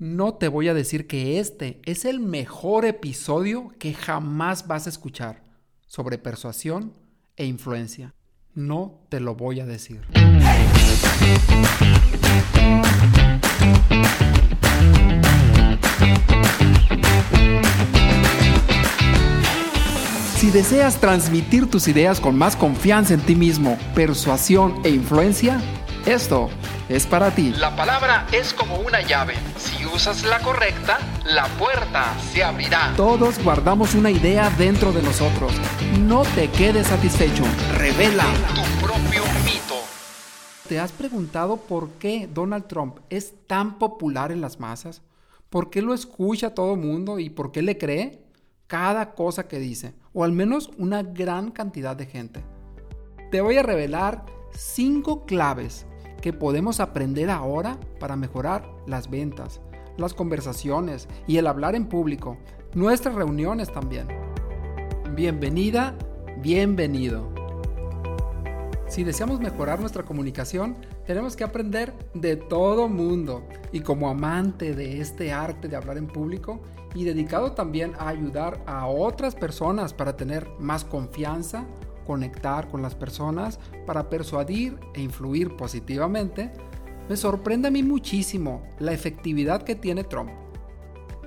no te voy a decir que este es el mejor episodio que jamás vas a escuchar sobre persuasión e influencia. No te lo voy a decir. Si deseas transmitir tus ideas con más confianza en ti mismo, persuasión e influencia, esto es para ti. La palabra es como una llave. Si usas la correcta, la puerta se abrirá. Todos guardamos una idea dentro de nosotros. No te quedes satisfecho. Revela tu propio mito. ¿Te has preguntado por qué Donald Trump es tan popular en las masas? ¿Por qué lo escucha todo el mundo y por qué le cree? cada cosa que dice, o al menos una gran cantidad de gente. Te voy a revelar cinco claves que podemos aprender ahora para mejorar las ventas, las conversaciones y el hablar en público, nuestras reuniones también. Bienvenida, bienvenido. Si deseamos mejorar nuestra comunicación, tenemos que aprender de todo mundo. Y como amante de este arte de hablar en público y dedicado también a ayudar a otras personas para tener más confianza, conectar con las personas, para persuadir e influir positivamente, me sorprende a mí muchísimo la efectividad que tiene Trump.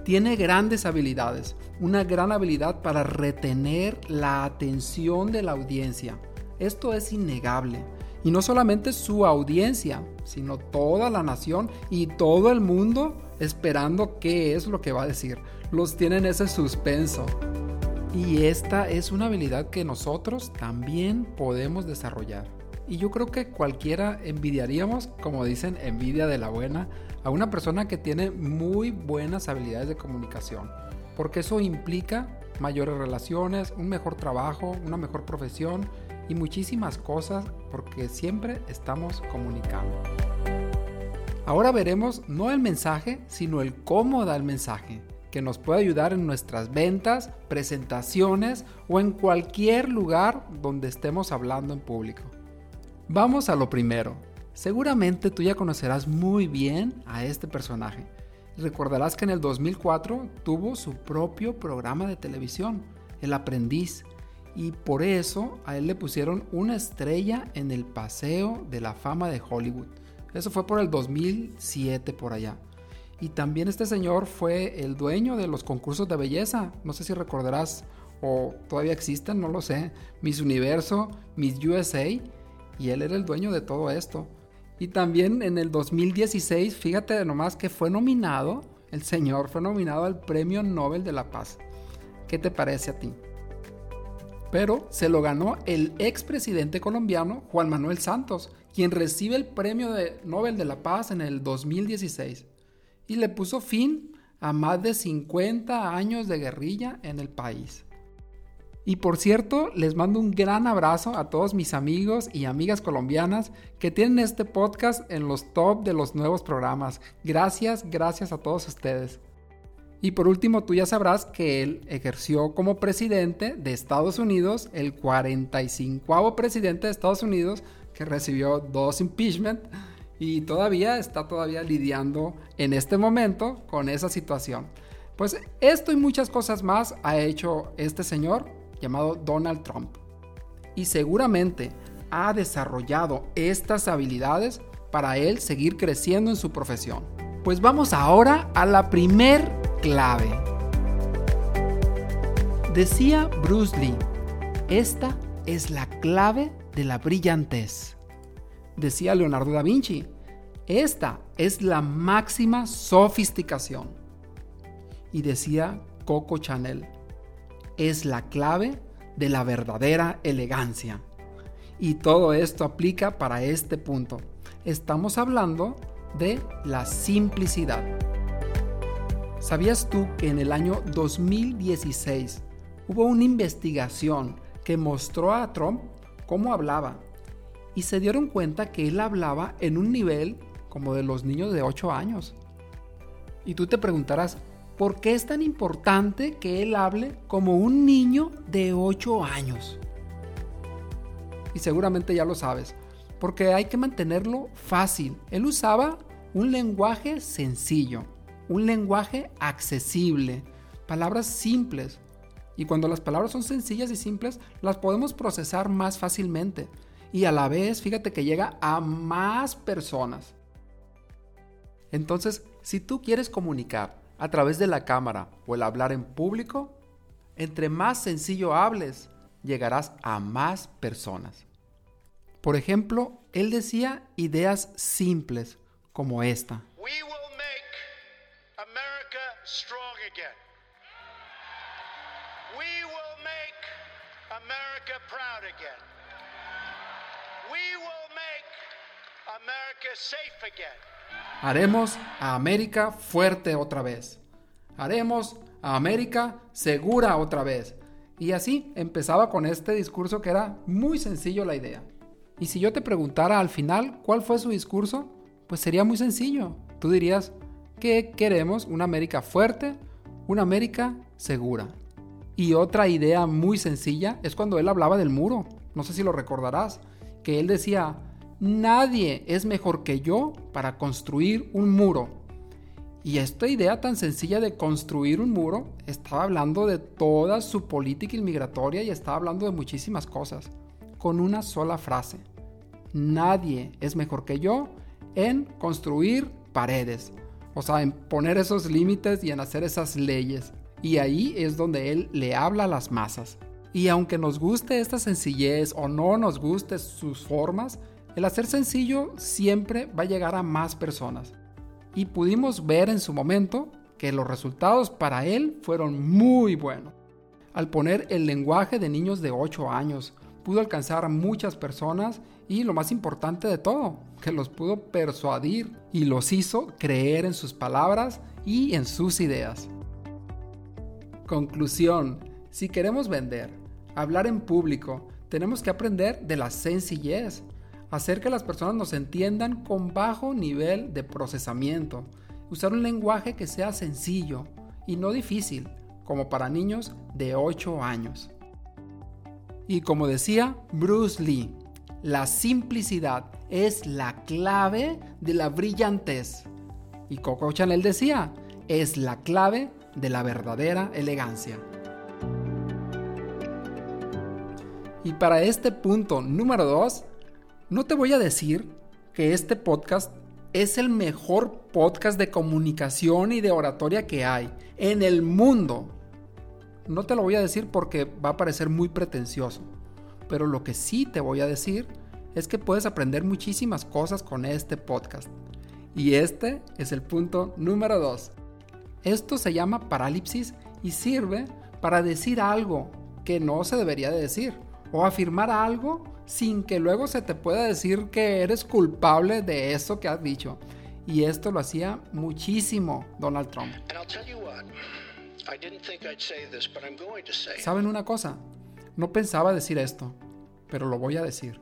Tiene grandes habilidades, una gran habilidad para retener la atención de la audiencia esto es innegable. Y no solamente su audiencia, sino toda la nación y todo el mundo esperando qué es lo que va a decir. Los tienen ese suspenso. Y esta es una habilidad que nosotros también podemos desarrollar. Y yo creo que cualquiera envidiaríamos, como dicen, envidia de la buena, a una persona que tiene muy buenas habilidades de comunicación. Porque eso implica mayores relaciones, un mejor trabajo, una mejor profesión y muchísimas cosas porque siempre estamos comunicando. Ahora veremos no el mensaje, sino el cómo da el mensaje, que nos puede ayudar en nuestras ventas, presentaciones o en cualquier lugar donde estemos hablando en público. Vamos a lo primero. Seguramente tú ya conocerás muy bien a este personaje. Recordarás que en el 2004 tuvo su propio programa de televisión, El Aprendiz, y por eso a él le pusieron una estrella en el Paseo de la Fama de Hollywood. Eso fue por el 2007 por allá. Y también este señor fue el dueño de los concursos de belleza. No sé si recordarás o todavía existen, no lo sé. Miss Universo, Miss USA. Y él era el dueño de todo esto. Y también en el 2016, fíjate nomás que fue nominado, el señor fue nominado al Premio Nobel de la Paz. ¿Qué te parece a ti? pero se lo ganó el expresidente colombiano Juan Manuel Santos, quien recibe el Premio de Nobel de la Paz en el 2016 y le puso fin a más de 50 años de guerrilla en el país. Y por cierto, les mando un gran abrazo a todos mis amigos y amigas colombianas que tienen este podcast en los top de los nuevos programas. Gracias, gracias a todos ustedes. Y por último, tú ya sabrás que él ejerció como presidente de Estados Unidos, el 45 presidente de Estados Unidos, que recibió dos impeachment y todavía está todavía lidiando en este momento con esa situación. Pues esto y muchas cosas más ha hecho este señor llamado Donald Trump. Y seguramente ha desarrollado estas habilidades para él seguir creciendo en su profesión. Pues vamos ahora a la primer clave. Decía Bruce Lee, esta es la clave de la brillantez. Decía Leonardo da Vinci, esta es la máxima sofisticación. Y decía Coco Chanel, es la clave de la verdadera elegancia. Y todo esto aplica para este punto. Estamos hablando de la simplicidad. ¿Sabías tú que en el año 2016 hubo una investigación que mostró a Trump cómo hablaba? Y se dieron cuenta que él hablaba en un nivel como de los niños de 8 años. Y tú te preguntarás, ¿por qué es tan importante que él hable como un niño de 8 años? Y seguramente ya lo sabes, porque hay que mantenerlo fácil. Él usaba un lenguaje sencillo un lenguaje accesible, palabras simples. Y cuando las palabras son sencillas y simples, las podemos procesar más fácilmente. Y a la vez, fíjate que llega a más personas. Entonces, si tú quieres comunicar a través de la cámara o el hablar en público, entre más sencillo hables, llegarás a más personas. Por ejemplo, él decía ideas simples como esta. We will make America strong again. We will make America proud again. We will make America safe again. Haremos a América fuerte otra vez. Haremos a América segura otra vez. Y así empezaba con este discurso que era muy sencillo la idea. Y si yo te preguntara al final cuál fue su discurso, pues sería muy sencillo. Tú dirías que queremos una América fuerte, una América segura. Y otra idea muy sencilla es cuando él hablaba del muro. No sé si lo recordarás, que él decía, nadie es mejor que yo para construir un muro. Y esta idea tan sencilla de construir un muro estaba hablando de toda su política inmigratoria y estaba hablando de muchísimas cosas, con una sola frase. Nadie es mejor que yo en construir paredes, o sea, en poner esos límites y en hacer esas leyes. Y ahí es donde él le habla a las masas. Y aunque nos guste esta sencillez o no nos guste sus formas, el hacer sencillo siempre va a llegar a más personas y pudimos ver en su momento que los resultados para él fueron muy buenos. Al poner el lenguaje de niños de 8 años, pudo alcanzar a muchas personas y lo más importante de todo, que los pudo persuadir y los hizo creer en sus palabras y en sus ideas. Conclusión, si queremos vender, hablar en público, tenemos que aprender de la sencillez, hacer que las personas nos entiendan con bajo nivel de procesamiento, usar un lenguaje que sea sencillo y no difícil, como para niños de 8 años. Y como decía Bruce Lee, la simplicidad es la clave de la brillantez. Y Coco Chanel decía, es la clave de la verdadera elegancia. Y para este punto número 2, no te voy a decir que este podcast es el mejor podcast de comunicación y de oratoria que hay en el mundo. No te lo voy a decir porque va a parecer muy pretencioso, pero lo que sí te voy a decir es que puedes aprender muchísimas cosas con este podcast. Y este es el punto número 2. Esto se llama parálisis y sirve para decir algo que no se debería de decir o afirmar algo sin que luego se te pueda decir que eres culpable de eso que has dicho. Y esto lo hacía muchísimo Donald Trump. ¿Saben una cosa? No pensaba decir esto, pero lo voy a decir.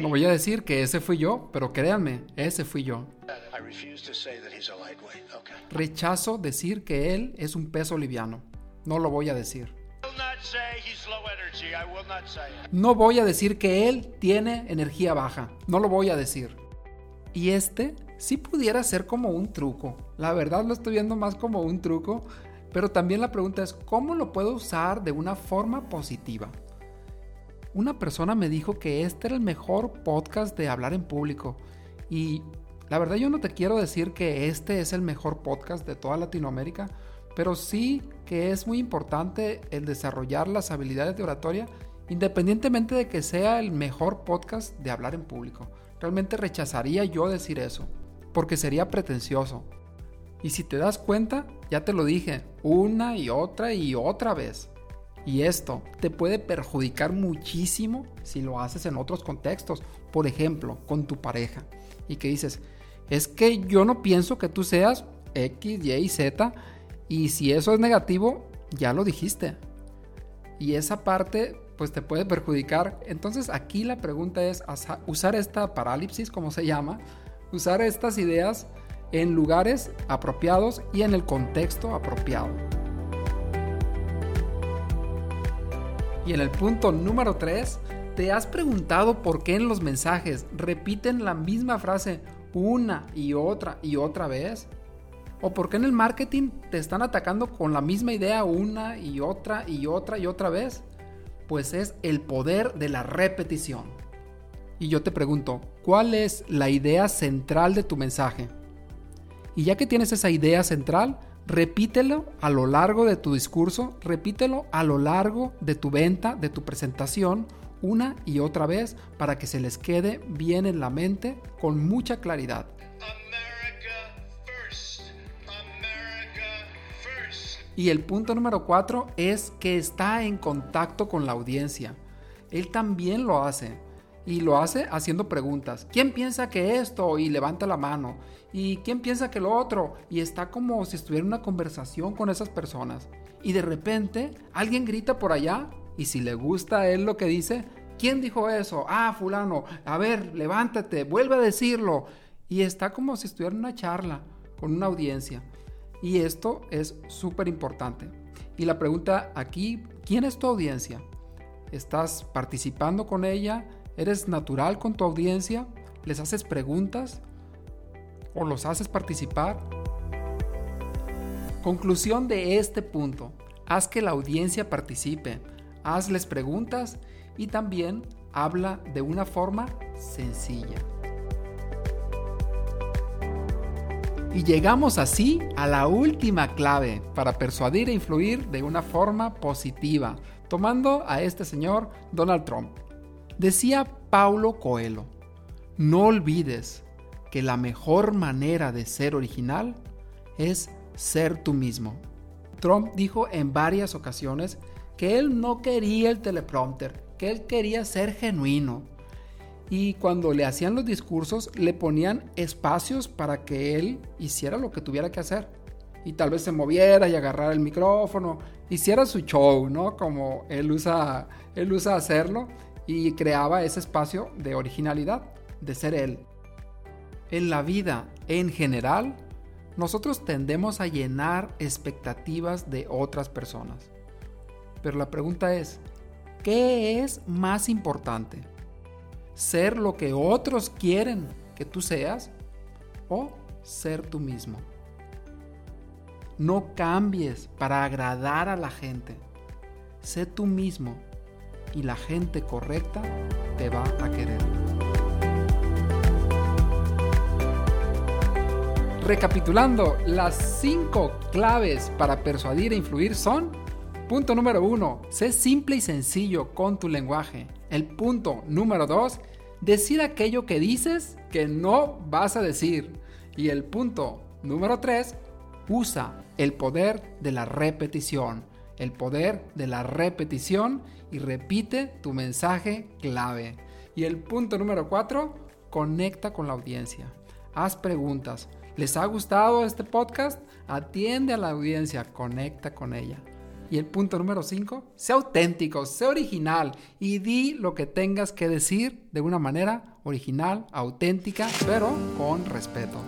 No voy a decir que ese fui yo, pero créanme, ese fui yo. Rechazo decir que él es un peso liviano. No lo voy a decir. No voy a decir que él tiene energía baja. No lo voy a decir. Y este sí pudiera ser como un truco. La verdad lo estoy viendo más como un truco. Pero también la pregunta es, ¿cómo lo puedo usar de una forma positiva? Una persona me dijo que este era el mejor podcast de hablar en público. Y la verdad yo no te quiero decir que este es el mejor podcast de toda Latinoamérica pero sí que es muy importante el desarrollar las habilidades de oratoria independientemente de que sea el mejor podcast de hablar en público. Realmente rechazaría yo decir eso, porque sería pretencioso. Y si te das cuenta, ya te lo dije, una y otra y otra vez. Y esto te puede perjudicar muchísimo si lo haces en otros contextos, por ejemplo, con tu pareja. Y que dices, es que yo no pienso que tú seas X, Y, Z y si eso es negativo, ya lo dijiste. Y esa parte pues te puede perjudicar. Entonces aquí la pregunta es usar esta parálisis, como se llama, usar estas ideas en lugares apropiados y en el contexto apropiado. Y en el punto número 3, ¿te has preguntado por qué en los mensajes repiten la misma frase una y otra y otra vez? ¿O por qué en el marketing te están atacando con la misma idea una y otra y otra y otra vez? Pues es el poder de la repetición. Y yo te pregunto, ¿cuál es la idea central de tu mensaje? Y ya que tienes esa idea central, repítelo a lo largo de tu discurso, repítelo a lo largo de tu venta, de tu presentación, una y otra vez para que se les quede bien en la mente con mucha claridad. Y el punto número cuatro es que está en contacto con la audiencia. Él también lo hace. Y lo hace haciendo preguntas. ¿Quién piensa que esto? Y levanta la mano. ¿Y quién piensa que lo otro? Y está como si estuviera en una conversación con esas personas. Y de repente alguien grita por allá. Y si le gusta a él lo que dice, ¿quién dijo eso? Ah, fulano. A ver, levántate, vuelve a decirlo. Y está como si estuviera en una charla con una audiencia. Y esto es súper importante. Y la pregunta aquí, ¿quién es tu audiencia? ¿Estás participando con ella? ¿Eres natural con tu audiencia? ¿Les haces preguntas? ¿O los haces participar? Conclusión de este punto. Haz que la audiencia participe. Hazles preguntas y también habla de una forma sencilla. Y llegamos así a la última clave para persuadir e influir de una forma positiva, tomando a este señor Donald Trump. Decía Paulo Coelho, no olvides que la mejor manera de ser original es ser tú mismo. Trump dijo en varias ocasiones que él no quería el teleprompter, que él quería ser genuino, y cuando le hacían los discursos le ponían espacios para que él hiciera lo que tuviera que hacer. Y tal vez se moviera y agarrara el micrófono, hiciera su show, ¿no? Como él usa, él usa hacerlo y creaba ese espacio de originalidad, de ser él. En la vida en general, nosotros tendemos a llenar expectativas de otras personas. Pero la pregunta es, ¿qué es más importante? Ser lo que otros quieren que tú seas o ser tú mismo. No cambies para agradar a la gente. Sé tú mismo y la gente correcta te va a querer. Recapitulando, las cinco claves para persuadir e influir son, punto número uno, sé simple y sencillo con tu lenguaje. El punto número dos, decir aquello que dices que no vas a decir. Y el punto número tres, usa el poder de la repetición. El poder de la repetición y repite tu mensaje clave. Y el punto número cuatro, conecta con la audiencia. Haz preguntas. ¿Les ha gustado este podcast? Atiende a la audiencia, conecta con ella. Y el punto número 5, sé auténtico, sé original y di lo que tengas que decir de una manera original, auténtica, pero con respeto.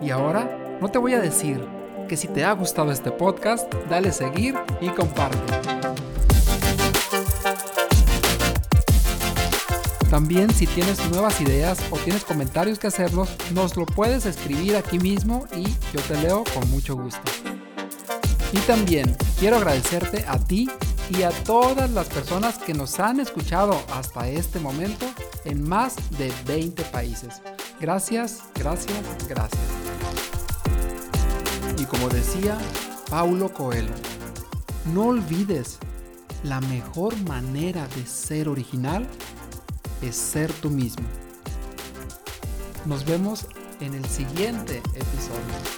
Y ahora, no te voy a decir que si te ha gustado este podcast, dale seguir y comparte. También si tienes nuevas ideas o tienes comentarios que hacernos, nos lo puedes escribir aquí mismo y yo te leo con mucho gusto. Y también quiero agradecerte a ti y a todas las personas que nos han escuchado hasta este momento en más de 20 países. Gracias, gracias, gracias. Y como decía Paulo Coelho, no olvides, la mejor manera de ser original es ser tú mismo. Nos vemos en el siguiente episodio.